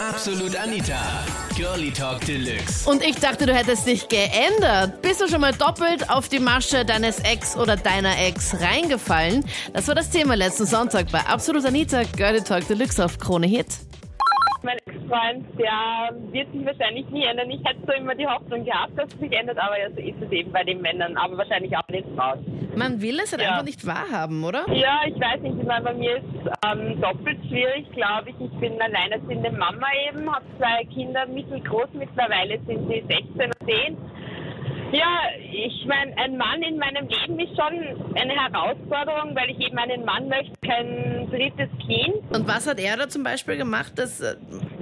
Absolut Anita. Girlie Talk Deluxe. Und ich dachte, du hättest dich geändert. Bist du schon mal doppelt auf die Masche deines Ex oder deiner Ex reingefallen? Das war das Thema letzten Sonntag bei Absolut Anita. Girlie Talk Deluxe auf Krone Hit. Mein Ex-Freund, der wird sich wahrscheinlich nie ändern. Ich hätte so immer die Hoffnung gehabt, dass es sich ändert, aber ja, so ist es eben bei den Männern, aber wahrscheinlich auch nicht Frauen. Man will es halt Ja. einfach nicht wahrhaben, oder? Ja, ich weiß nicht, ich meine, bei mir ist ähm, doppelt schwierig, glaube ich. Ich bin alleinerziehende Mama eben, habe zwei Kinder, mittelgroß, mittlerweile sind sie 16 und 10. Ja, ich meine, ein Mann in meinem Leben ist schon eine Herausforderung, weil ich eben einen Mann möchte, kein drittes Kind. Und was hat er da zum Beispiel gemacht? Das, äh,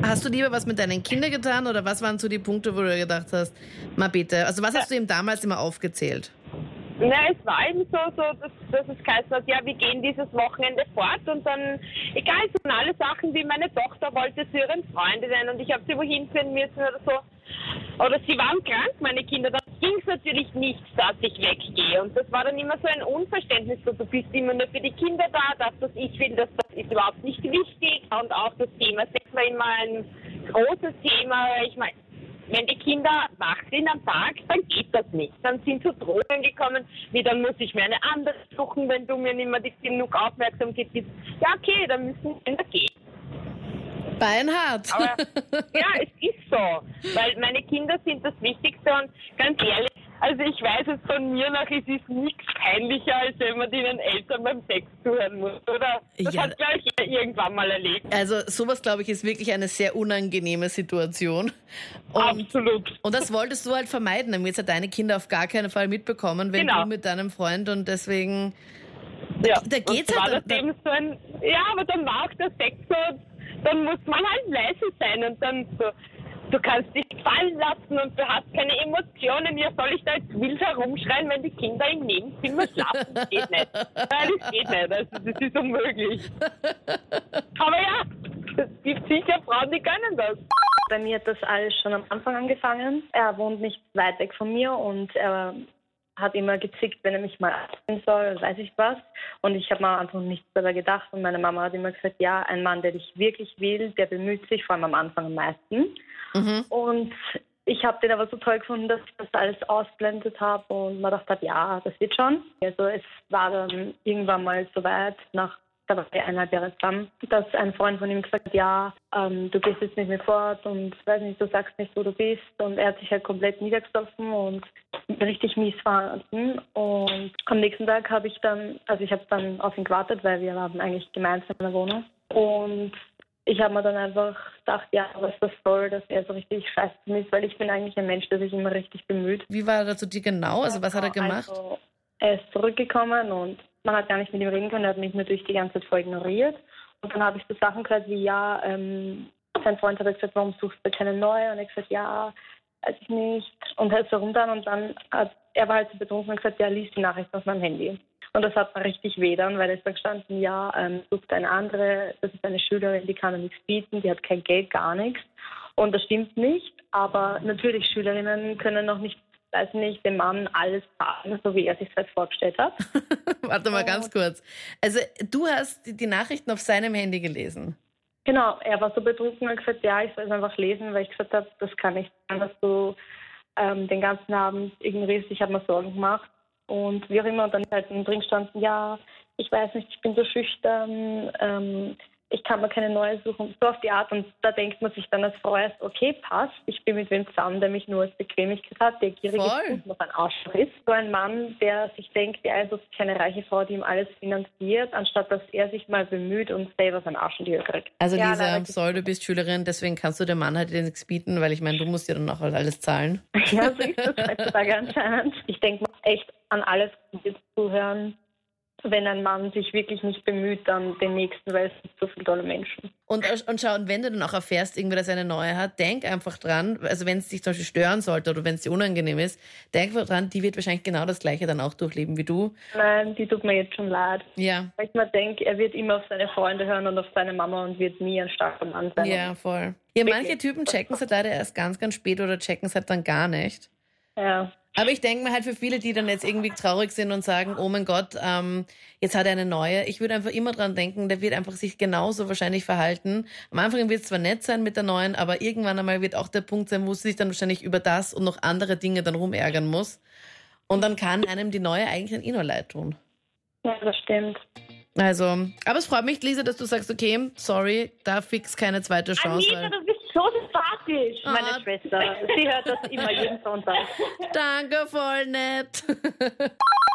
hast du lieber was mit deinen Kindern getan oder was waren so die Punkte, wo du gedacht hast, mal bitte? Also was hast du ihm damals immer aufgezählt? Na, es war eben so, so dass, dass es geheißen hat, ja, wir gehen dieses Wochenende fort und dann, egal, es waren alle Sachen, wie meine Tochter wollte zu ihren Freundinnen und ich habe sie wohin führen müssen oder so. Oder sie waren krank, meine Kinder, dann ging es natürlich nicht, dass ich weggehe. Und das war dann immer so ein Unverständnis, so, du bist immer nur für die Kinder da, das, was ich will, das, das ist überhaupt nicht wichtig. Und auch das Thema Sex war immer ein großes Thema. Ich meine, wenn die Kinder wach sind am Tag, dann geht das nicht. Dann sind so Drohungen gekommen, wie dann muss ich mir eine andere suchen, wenn du mir nicht mehr genug Aufmerksamkeit gibst. Ja, okay, dann müssen Kinder gehen. Beinhard. Aber ja, es ist so. Weil meine Kinder sind das Wichtigste und ganz ehrlich, also ich weiß es von mir nach, es ist nichts peinlicher, als wenn man den Eltern beim Sex zuhören muss, oder? Das Ja. hat, glaube ich, irgendwann mal erlebt. Also sowas, glaube ich, ist wirklich eine sehr unangenehme Situation. Und, Absolut. und das wolltest du halt vermeiden, damit ja deine Kinder auf gar keinen Fall mitbekommen, wenn Genau. du mit deinem Freund und deswegen... Ja, Da geht's war halt- das eben so ein, ja, aber dann war auch der Sex so, dann muss man halt leise sein und dann so, du kannst dich fallen lassen und du hast keine Emotionen. Ja, soll ich da jetzt wild herumschreien, wenn die Kinder im Nebenzimmer schlafen? Das geht nicht. Nein, das geht nicht. Also, das ist unmöglich. Aber ja, es gibt sicher Frauen, die können das. Bei mir hat das alles schon am Anfang angefangen. Er wohnt nicht weit weg von mir und er hat immer gezickt, wenn er mich mal absehen soll, weiß ich was. Und ich habe mir einfach nichts dabei gedacht. Und meine Mama hat immer gesagt, ja, ein Mann, der dich wirklich will, der bemüht sich, vor allem am Anfang am meisten. Mhm. Und ich habe den aber so toll gefunden, dass ich das alles ausblendet habe und man dachte, ja, das wird schon. Also es war dann irgendwann mal so weit, nach da war wir eineinhalb Jahre zusammen, dass ein Freund von ihm gesagt hat, ja, ähm, du gehst jetzt nicht mehr fort und weiß nicht, du sagst nicht, wo du bist. Und er hat sich halt komplett niedergesoffen und richtig mies verhalten. Und am nächsten Tag habe ich dann, also ich habe dann auf ihn gewartet, weil wir haben eigentlich gemeinsam eine Wohnung. Und ich habe mir dann einfach gedacht, ja, was das soll, dass er so richtig scheiße ist, weil ich bin eigentlich ein Mensch, der sich immer richtig bemüht. Wie war er zu dir genau? Also was hat er gemacht? Also, er ist zurückgekommen und man hat gar nicht mit ihm reden können, er hat mich natürlich die ganze Zeit voll ignoriert. Und dann habe ich so Sachen gehört wie, ja, ähm, sein Freund hat gesagt, warum suchst du keine neue? Und ich gesagt, ja, weiß ich nicht. Und er ist so runter und dann hat, er war halt so betrunken und gesagt, ja, lies die Nachricht auf meinem Handy. Und das hat mir richtig weh dann, weil ist dann gestanden, ja, ähm, sucht eine andere, das ist eine Schülerin, die kann nichts bieten, die hat kein Geld, gar nichts. Und das stimmt nicht, aber natürlich Schülerinnen können noch nicht, weiß nicht, dem Mann alles sagen, so wie er sich das vorgestellt hat. Warte mal ganz kurz. Also du hast die, Nachrichten auf seinem Handy gelesen. Genau, er war so betrunken und hat gesagt, ja, ich soll es einfach lesen, weil ich gesagt habe, das kann nicht sein, dass du ähm, den ganzen Abend ignorierst. Ich habe mir Sorgen gemacht und wie auch immer. Und dann halt drin gestanden, ja, ich weiß nicht, ich bin so schüchtern, ähm, ich kann mir keine neue suchen, so auf die Art. Und da denkt man sich dann als Frau erst, okay, passt, ich bin mit wem zusammen, der mich nur als Bequemlichkeit hat, der gierig Voll. ist und noch ein Arschloch ist. So ein Mann, der sich denkt, ja, also ist keine reiche Frau, die ihm alles finanziert, anstatt dass er sich mal bemüht und selber sein Arsch in die Höhe kriegt. Also Ja, Lisa, soll, du bist Schülerin, deswegen kannst du dem Mann halt nichts bieten, weil ich meine, du musst ja dann auch halt alles zahlen. Ja, so ist das heutzutage anscheinend. Ich denke mal echt an alles jetzt zuhören. Wenn ein Mann sich wirklich nicht bemüht, dann den nächsten, weil es gibt so viele tolle Menschen. Und, und schau, und wenn du dann auch erfährst, irgendwie, dass er eine neue hat, denk einfach dran, also wenn es dich zum Beispiel stören sollte oder wenn es dir unangenehm ist, denk einfach dran, die wird wahrscheinlich genau das Gleiche dann auch durchleben wie du. Nein, die tut mir jetzt schon leid. Ja, Weil ich mir denke, er wird immer auf seine Freunde hören und auf seine Mama und wird nie ein starker Mann sein. ja, voll. Ja, manche. Typen checken es halt leider erst ganz, ganz spät oder checken es halt dann gar nicht. ja. Aber ich denke mir halt für viele, die dann jetzt irgendwie traurig sind und sagen, oh mein Gott, ähm, jetzt hat er eine neue. Ich würde einfach immer dran denken, der wird einfach sich genauso wahrscheinlich verhalten. Am Anfang wird es zwar nett sein mit der neuen, aber irgendwann einmal wird auch der Punkt sein, wo sie sich dann wahrscheinlich über das und noch andere Dinge dann rumärgern muss. Und dann kann einem die neue eigentlich ein Inner leid tun. Ja, das stimmt. Also, aber es freut mich, Lisa, dass du sagst, okay, sorry, da fix keine zweite Chance. Anita, du bist so sympathisch, Ah. meine Schwester. Sie hört das immer jeden Sonntag. Danke, voll nett.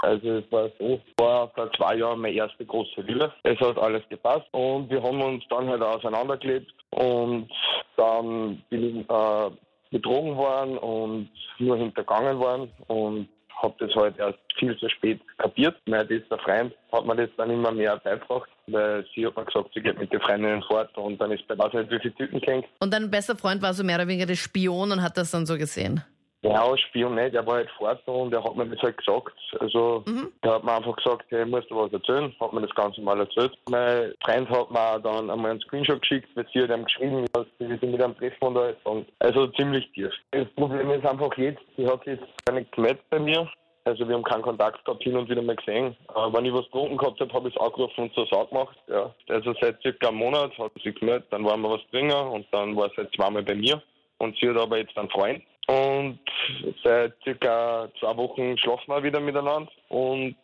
Also es war so, war vor zwei Jahren meine erste große Liebe. Es hat alles gepasst und wir haben uns dann halt auseinandergelebt und dann bin ich äh, betrogen worden und nur hintergangen worden und habe das halt erst viel zu spät kapiert. Mein bester Freund hat mir das dann immer mehr beigebracht, weil sie hat mir gesagt, sie geht mit den Freundinnen fort und dann ist bei weiß nicht, wie viele Typen kennt. Und dein bester Freund war so mehr oder weniger der Spion und hat das dann so gesehen. Ja, Spion nicht, er war halt fort und er hat mir das halt gesagt. Also, er hat mir einfach gesagt, hey, musst du was erzählen, hat mir das Ganze mal erzählt. Mein Freund hat mir dann einmal einen Screenshot geschickt, weil sie hat ihm geschrieben, dass sie sich mit einem treffen. Und also ziemlich tief. Das Problem ist einfach jetzt, sie hat sich gar nicht gemeldet bei mir. Also wir haben keinen Kontakt gehabt, hin und wieder mal gesehen. Äh, wenn ich was getrunken gehabt habe, habe ich es angerufen und so Sau gemacht. Ja. Also seit circa einem Monat hat sie gemeldet, dann waren wir was trinken und dann war sie halt zweimal bei mir. Und sie hat aber jetzt einen Freund. Und seit circa zwei Wochen schlafen wir wieder miteinander. Und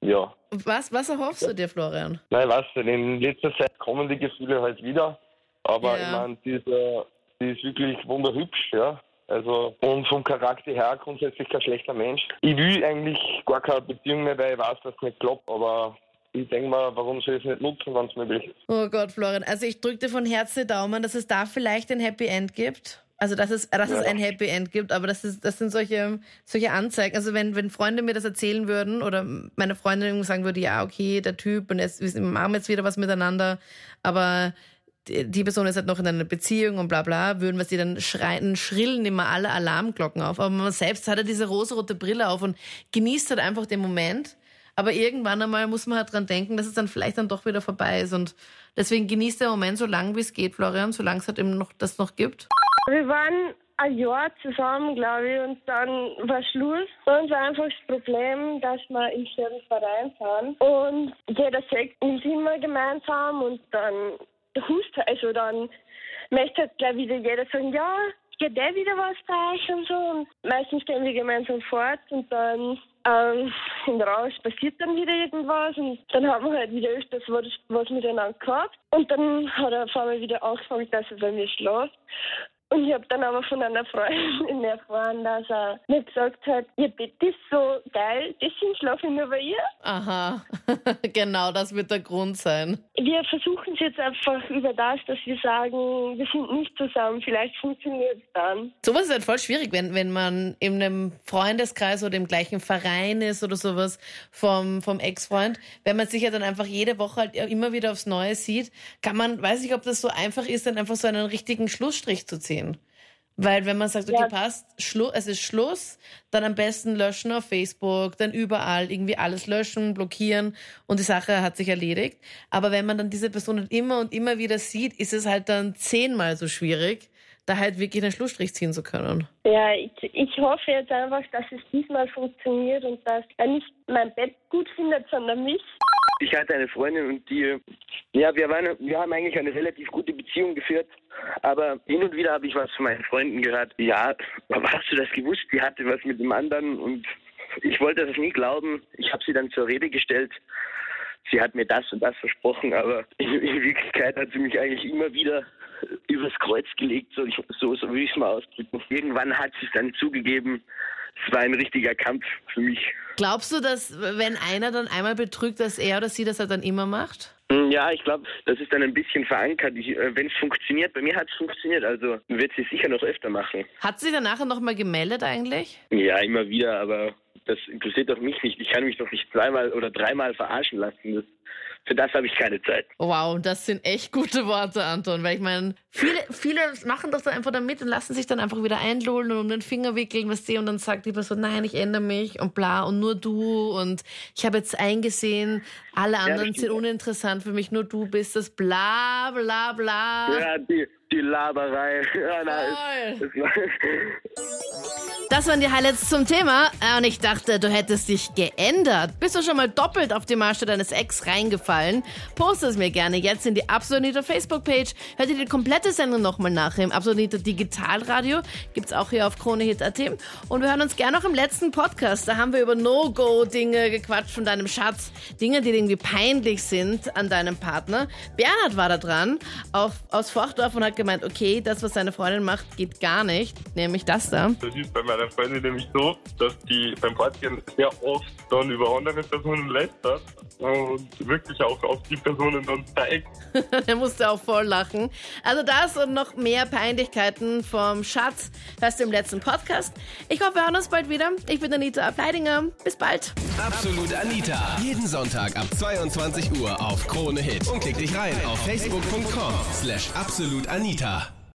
ja, Was, was erhoffst du dir, Florian? nein, weißt du, in letzter Zeit kommen die Gefühle halt wieder. Aber Ja. ich meine, die, ist, äh, die ist wirklich wunderhübsch, ja. Also, und vom Charakter her grundsätzlich kein schlechter Mensch. Ich will eigentlich gar keine Beziehung mehr, weil ich weiß, dass es nicht klappt, aber ich denke mal, warum soll ich es nicht nutzen, wenn es möglich ist? Oh Gott, Florian. Also ich drücke dir von Herzen die Daumen, dass es da vielleicht ein Happy End gibt. Also dass es, dass es Ja. ein Happy End gibt, aber das, ist, das sind solche, solche Anzeigen. Also wenn, wenn Freunde mir das erzählen würden oder meine Freundin sagen würde, ja, okay, der Typ und jetzt, wir machen jetzt wieder was miteinander, aber die, die Person ist halt noch in einer Beziehung und bla bla, würden wir sie dann schreien, schrillen immer alle Alarmglocken auf. Aber man selbst hat ja diese rosarote Brille auf und genießt halt einfach den Moment. Aber irgendwann einmal muss man halt dran denken, dass es dann vielleicht dann doch wieder vorbei ist. Und deswegen genießt der Moment so lange, wie es geht, Florian, solange es halt eben noch das noch gibt. Wir waren ein Jahr zusammen, glaube ich, und dann war Schluss. Und war einfach das Problem, dass wir im selben Verein sind. Und jeder sagt uns immer gemeinsam und dann hust, also dann möchte halt gleich wieder jeder sagen, ja, geht der wieder was bei euch und so. Und meistens gehen wir gemeinsam fort und dann ähm, im Rausch passiert dann wieder irgendwas und dann haben wir halt wieder öfters was, was miteinander gehabt. Und dann hat er auf einmal wieder angefangen, dass er bei mir schläft. Und ich habe dann aber von einer Freundin erfahren, dass er mir gesagt hat, ihr Bett ist so geil, deswegen schlafe ich nur bei ihr. Aha, genau, das wird der Grund sein. Wir versuchen es jetzt einfach über das, dass wir sagen, wir sind nicht zusammen, vielleicht funktioniert es dann. Sowas ist halt voll schwierig, wenn, wenn man in einem Freundeskreis oder im gleichen Verein ist oder sowas vom, vom Ex-Freund. Wenn man sich ja dann einfach jede Woche halt immer wieder aufs Neue sieht, kann man, weiß ich, ob das so einfach ist, dann einfach so einen richtigen Schlussstrich zu ziehen. Weil wenn man sagt, okay, Ja. passt, Schlu es ist Schluss, dann am besten löschen auf Facebook, dann überall irgendwie alles löschen, blockieren und die Sache hat sich erledigt. Aber wenn man dann diese Person halt immer und immer wieder sieht, ist es halt dann zehnmal so schwierig, da halt wirklich einen Schlussstrich ziehen zu können. Ja, ich, ich hoffe jetzt einfach, dass es diesmal funktioniert und dass er nicht mein Bett gut findet, sondern mich. Ich hatte eine Freundin und die, ja, wir waren, wir haben eigentlich eine relativ gute Beziehung geführt, aber hin und wieder habe ich was von meinen Freunden gehört. Ja, hast du das gewusst? Die hatte was mit dem anderen und ich wollte das nie glauben. Ich habe sie dann zur Rede gestellt. Sie hat mir das und das versprochen, aber in, in Wirklichkeit hat sie mich eigentlich immer wieder übers Kreuz gelegt, so, so, so will ich es mal ausdrücken. Irgendwann hat sie es dann zugegeben. Es war ein richtiger Kampf für mich. Glaubst du, dass wenn einer dann einmal betrügt, dass er oder sie das halt dann immer macht? Mm, Ja, ich glaube, das ist dann ein bisschen verankert. Äh, Wenn es funktioniert, bei mir hat es funktioniert, also wird sie sicher noch öfter machen. Hat sie dann nachher nochmal gemeldet eigentlich? Ja, immer wieder, aber das interessiert doch mich nicht. Ich kann mich doch nicht zweimal oder dreimal verarschen lassen. Das, für das habe ich keine Zeit. Wow, das sind echt gute Worte, Anton. Weil ich meine, viele, viele machen doch dann einfach damit und lassen sich dann einfach wieder einlullen und um den Finger wickeln, was sie und dann sagt die Person, nein, ich ändere mich und bla und nur du und ich habe jetzt eingesehen, alle anderen stimmt. sind uninteressant für mich, nur du bist das bla bla bla. Ja, die, die Laberei. Ja, na, es, es war Das waren die Highlights zum Thema. Äh, und ich dachte, du hättest dich geändert. Bist du schon mal doppelt auf die Masche deines Ex reingefallen? Poste es mir gerne jetzt in die Absolute Facebook-Page. Hört ihr die komplette Sendung nochmal nach im Absolute Digitalradio. Gibt's auch hier auf KroneHit.at. Und wir hören uns gerne noch im letzten Podcast. Da haben wir über No-Go-Dinge gequatscht von deinem Schatz. Dinge, die irgendwie peinlich sind an deinem Partner. Bernhard war da dran, auf, aus Forchdorf und hat gemeint, okay, das, was seine Freundin macht, geht gar nicht. Nämlich das da. Das ist bei meiner Freundin nämlich so, dass die beim Fortgehen sehr oft dann über andere Personen lästert und wirklich auch auf die Personen dann zeigt. er musste auch voll lachen. Also das und noch mehr Peinlichkeiten vom Schatz du im letzten Podcast. Ich hoffe, wir hören uns bald wieder. Ich bin Anita Ableidinger. Bis bald. Absolut Anita. Jeden Sonntag ab 22 Uhr auf Krone Hit. Und klick dich rein auf facebook.com slash absolutanita.